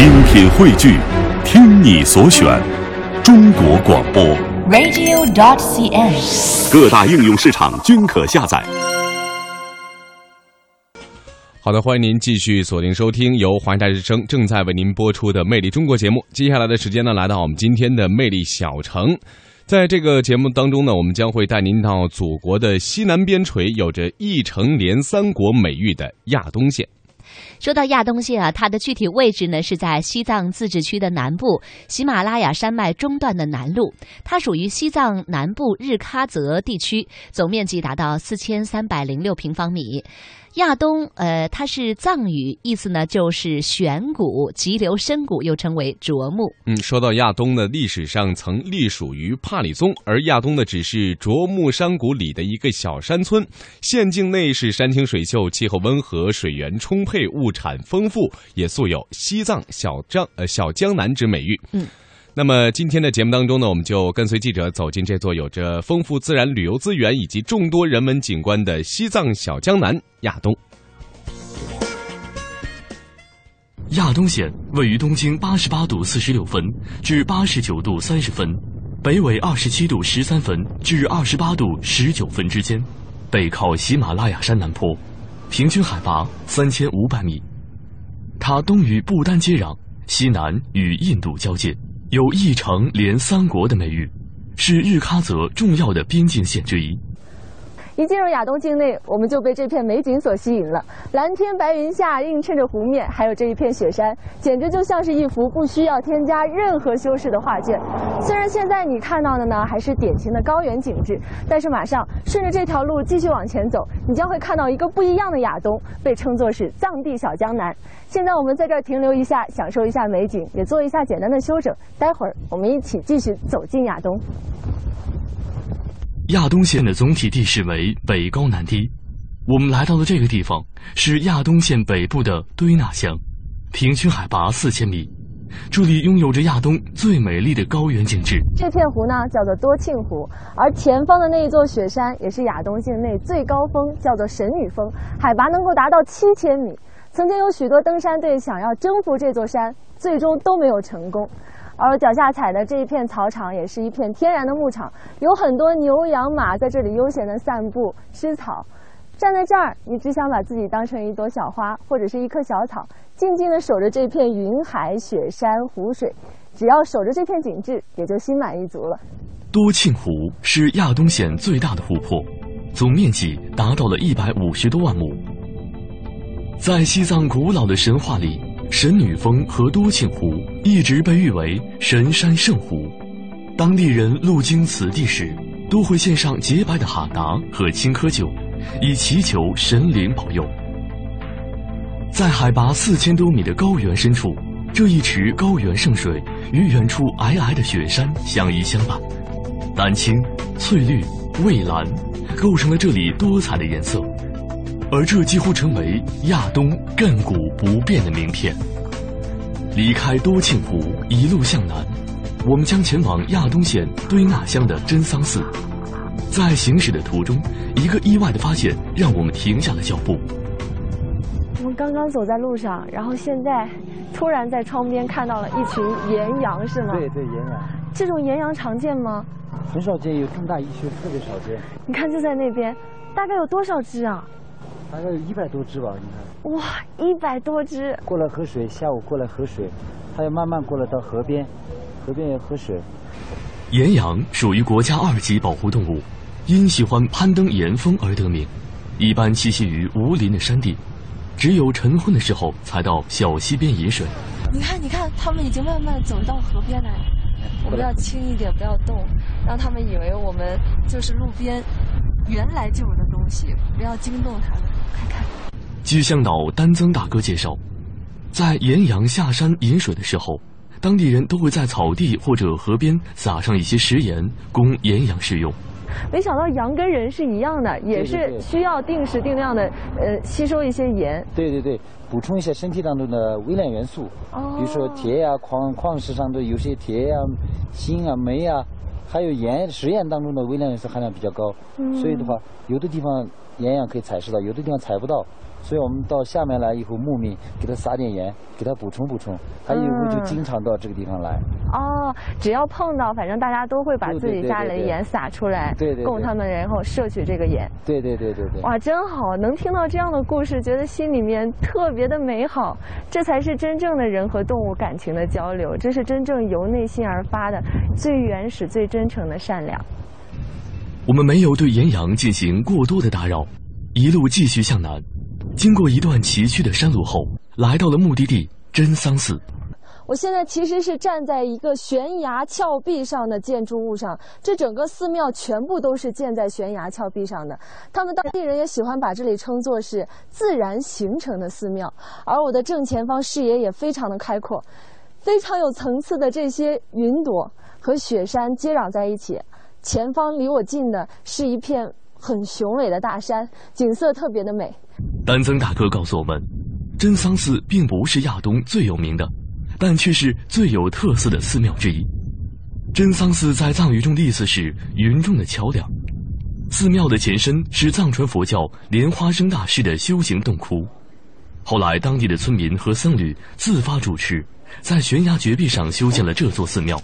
精品汇聚，听你所选，中国广播。radio.dot.cn，。各大应用市场均可下载。好的，欢迎您继续锁定收听由华夏之声正在为您播出的《魅力中国》节目。接下来的时间呢，来到我们今天的魅力小城。在这个节目当中呢，我们将会带您到祖国的西南边陲，有着“一城连三国”美誉的亚东县。说到亚东县啊，它的具体位置呢是在西藏自治区的南部，喜马拉雅山脉中段的南麓。它属于西藏南部日喀则地区，总面积达到四千三百零六平方米。亚东，呃，它是藏语，意思呢就是悬谷、急流深谷，又称为卓木。嗯，说到亚东呢，历史上曾隶属于帕里宗，而亚东呢只是卓木山谷里的一个小山村。县境内是山清水秀，气候温和，水源充沛，物产丰富，也素有“西藏小江”呃小江南之美誉。嗯。那么今天的节目当中呢，我们就跟随记者走进这座有着丰富自然旅游资源以及众多人文景观的西藏小江南亚东。亚东县位于东经八十八度四十六分至八十九度三十分，北纬二十七度十三分至二十八度十九分之间，背靠喜马拉雅山南坡，平均海拔三千五百米。它东与不丹接壤，西南与印度交界，有一城连三国的美誉，是日喀则重要的边境线之一。一进入亚东境内，我们就被这片美景所吸引了。蓝天白云下映衬着湖面，还有这一片雪山，简直就像是一幅不需要添加任何修饰的画卷。虽然现在你看到的呢还是典型的高原景致，但是马上顺着这条路继续往前走，你将会看到一个不一样的亚东，被称作是藏地小江南。现在我们在这儿停留一下，享受一下美景，也做一下简单的休整。待会儿我们一起继续走进亚东。亚东县的总体地势为北高南低。我们来到的这个地方是亚东县北部的堆纳乡，平均海拔四千米。这里拥有着亚东最美丽的高原景致。这片湖呢叫做多庆湖，而前方的那一座雪山也是亚东境内最高峰，叫做神女峰，海拔能够达到七千米。曾经有许多登山队想要征服这座山，最终都没有成功。而脚下踩的这一片草场也是一片天然的牧场，有很多牛羊马在这里悠闲地散步吃草。站在这儿，你只想把自己当成一朵小花或者是一棵小草，静静地守着这片云海、雪山、湖水。只要守着这片景致，也就心满意足了。多庆湖是亚东县最大的湖泊，总面积达到了一百五十多万亩。在西藏古老的神话里，神女峰和多庆湖一直被誉为神山圣湖。当地人路经此地时，都会献上洁白的哈达和青稞酒，以祈求神灵保佑。在海拔四千多米的高原深处，这一池高原圣水与远处皑皑的雪山相依相伴，丹青、翠绿、蔚蓝，构成了这里多彩的颜色。而这几乎成为亚东亘古不变的名片。离开多庆湖，一路向南，我们将前往亚东县堆纳乡的真桑寺。在行驶的途中，一个意外的发现让我们停下了脚步。我们刚刚走在路上，然后现在突然在窗边看到了一群岩羊，是吗？对对，岩羊。这种岩羊常见吗？很少见，有这么大一群，特别少见。你看，就在那边，大概有多少只啊？大概有一百多只吧，你看。哇，一百多只！过来喝水，下午过来喝水，它要慢慢过来到河边，河边要喝水。岩羊属于国家二级保护动物，因喜欢攀登岩峰而得名，一般栖息于无林的山地，只有晨昏的时候才到小溪边饮水。你看，你看，它们已经慢慢走到河边来了。我们要轻一点，不要动，让他们以为我们就是路边原来就有的东西，不要惊动他们。看看。据向导丹增大哥介绍，在岩羊下山饮水的时候，当地人都会在草地或者河边撒上一些食盐，供岩羊食用。没想到羊跟人是一样的，也是需要定时定量的呃吸收一些盐。对对对，补充一些身体当中的微量元素，哦、比如说铁呀、矿矿石上的有些铁呀、锌啊、镁啊，还有盐，实验当中的微量元素含量比较高，嗯、所以的话，有的地方岩羊可以采食到，有的地方采不到。所以我们到下面来以后，牧民给它撒点盐，给它补充补充。还有以后就经常到这个地方来。哦，只要碰到，反正大家都会把自己家里的盐撒出来，对对对供他们然后摄取这个盐。对对对对对。哇，真好！能听到这样的故事，觉得心里面特别的美好。这才是真正的人和动物感情的交流，这是真正由内心而发的最原始、最真诚的善良。我们没有对岩羊进行过多的打扰，一路继续向南，经过一段崎岖的山路后，来到了目的地真桑寺。我现在其实是站在一个悬崖峭壁上的建筑物上，这整个寺庙全部都是建在悬崖峭壁上的。他们当地人也喜欢把这里称作是自然形成的寺庙。而我的正前方视野也非常的开阔，非常有层次的这些云朵和雪山接壤在一起。前方离我近的是一片很雄伟的大山，景色特别的美。丹增大哥告诉我们，真桑寺并不是亚东最有名的。但却是最有特色的寺庙之一。真桑寺在藏语中的意思是“云中的桥梁”。寺庙的前身是藏传佛教莲花生大师的修行洞窟，后来当地的村民和僧侣自发主持，在悬崖绝壁上修建了这座寺庙，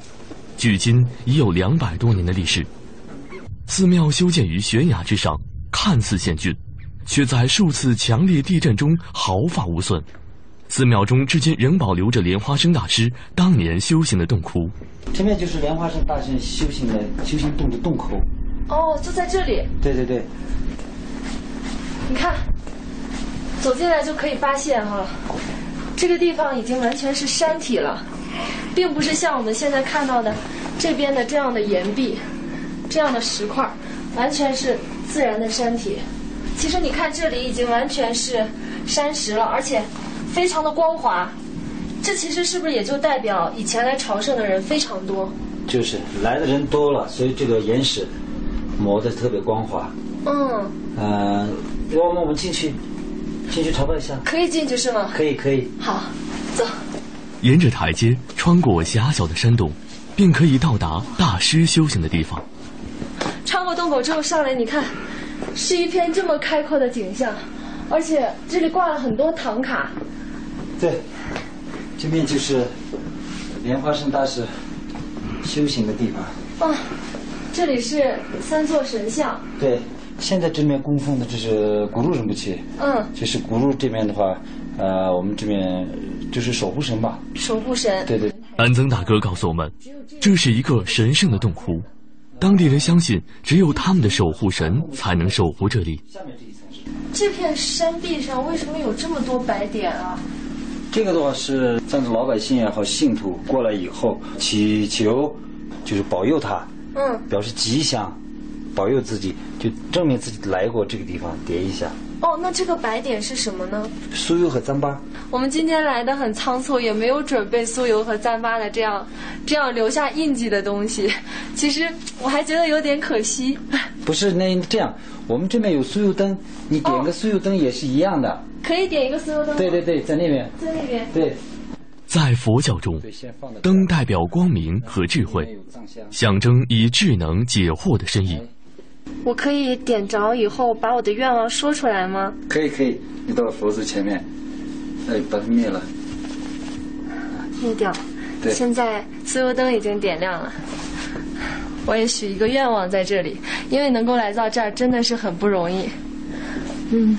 距今已有两百多年的历史。寺庙修建于悬崖之上，看似险峻，却在数次强烈地震中毫发无损。寺庙中至今仍保留着莲花生大师当年修行的洞窟。前面就是莲花生大师修行的修行洞的洞口。哦，就在这里。对对对。你看，走进来就可以发现哈，这个地方已经完全是山体了，并不是像我们现在看到的这边的这样的岩壁、这样的石块，完全是自然的山体。其实你看这里已经完全是山石了，而且。非常的光滑，这其实是不是也就代表以前来朝圣的人非常多？就是来的人多了，所以这个岩石磨得特别光滑。嗯。呃，我们我们进去，进去朝拜一下。可以进去是吗？可以可以。好，走。沿着台阶穿过狭小的山洞，便可以到达大师修行的地方。穿过洞口之后上来，你看，是一片这么开阔的景象，而且这里挂了很多唐卡。对，这边就是莲花生大师修行的地方。哦，这里是三座神像。对，现在这边供奉的这是古路仁波切。嗯。就是古路这边的话，呃，我们这边就是守护神吧。守护神。对对。安增大哥告诉我们，这是一个神圣的洞窟，当地人相信只有他们的守护神才能守护这里。下面这一层是。这片山壁上为什么有这么多白点啊？这个的话是藏族老百姓也好，信徒过来以后祈求，就是保佑他，嗯，表示吉祥，保佑自己，就证明自己来过这个地方，叠一下。哦，那这个白点是什么呢？酥油和糌粑。我们今天来的很仓促，也没有准备酥油和糌粑的这样，这样留下印记的东西。其实我还觉得有点可惜。不是，那这样，我们这边有酥油灯，你点个酥油灯也是一样的。可以点一个酥油灯。对对对，在那边。在那边。对。在佛教中，灯代表光明和智慧，象征以智能解惑的深意。我可以点着以后把我的愿望说出来吗？可以可以，你到佛祖前面，哎，把它灭了。灭掉。对。现在酥油灯已经点亮了，我也许一个愿望在这里，因为能够来到这儿真的是很不容易。嗯。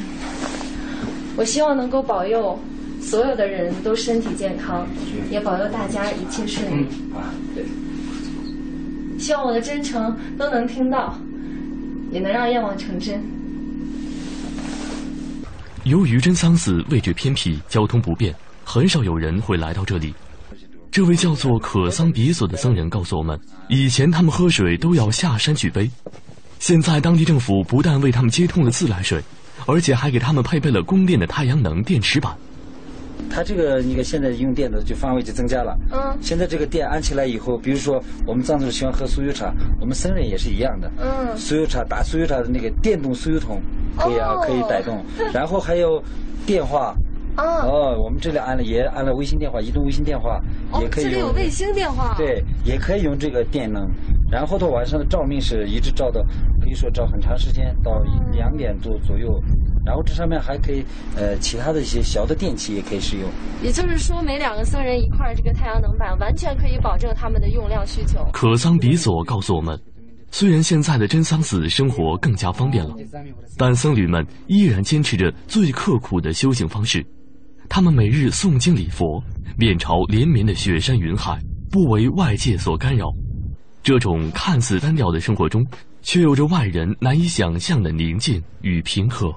我希望能够保佑所有的人都身体健康，也保佑大家一切顺利。啊，对。希望我的真诚都能听到，也能让愿望成真。由于真桑寺位置偏僻，交通不便，很少有人会来到这里。这位叫做可桑比索的僧人告诉我们，以前他们喝水都要下山去背，现在当地政府不但为他们接通了自来水。而且还给他们配备了供电的太阳能电池板。它这个你看现在用电的就范围就增加了。嗯。现在这个电安起来以后，比如说我们藏族喜欢喝酥油茶，我们僧人也是一样的。嗯。酥油茶打酥油茶的那个电动酥油桶，可以啊，可以带动。然后还有电话。哦。哦，我们这里安了也安了卫星电话，移动卫星电话也可以。这里有卫星电话。对，也可以用这个电能。然后它晚上的照明是一直照到，可以说照很长时间，到两点多左右。然后这上面还可以呃其他的一些小的电器也可以使用。也就是说，每两个僧人一块这个太阳能板，完全可以保证他们的用量需求。可桑比索告诉我们，虽然现在的真桑寺生活更加方便了，但僧侣们依然坚持着最刻苦的修行方式。他们每日诵经礼佛，面朝连绵的雪山云海，不为外界所干扰。这种看似单调的生活中，却有着外人难以想象的宁静与平和。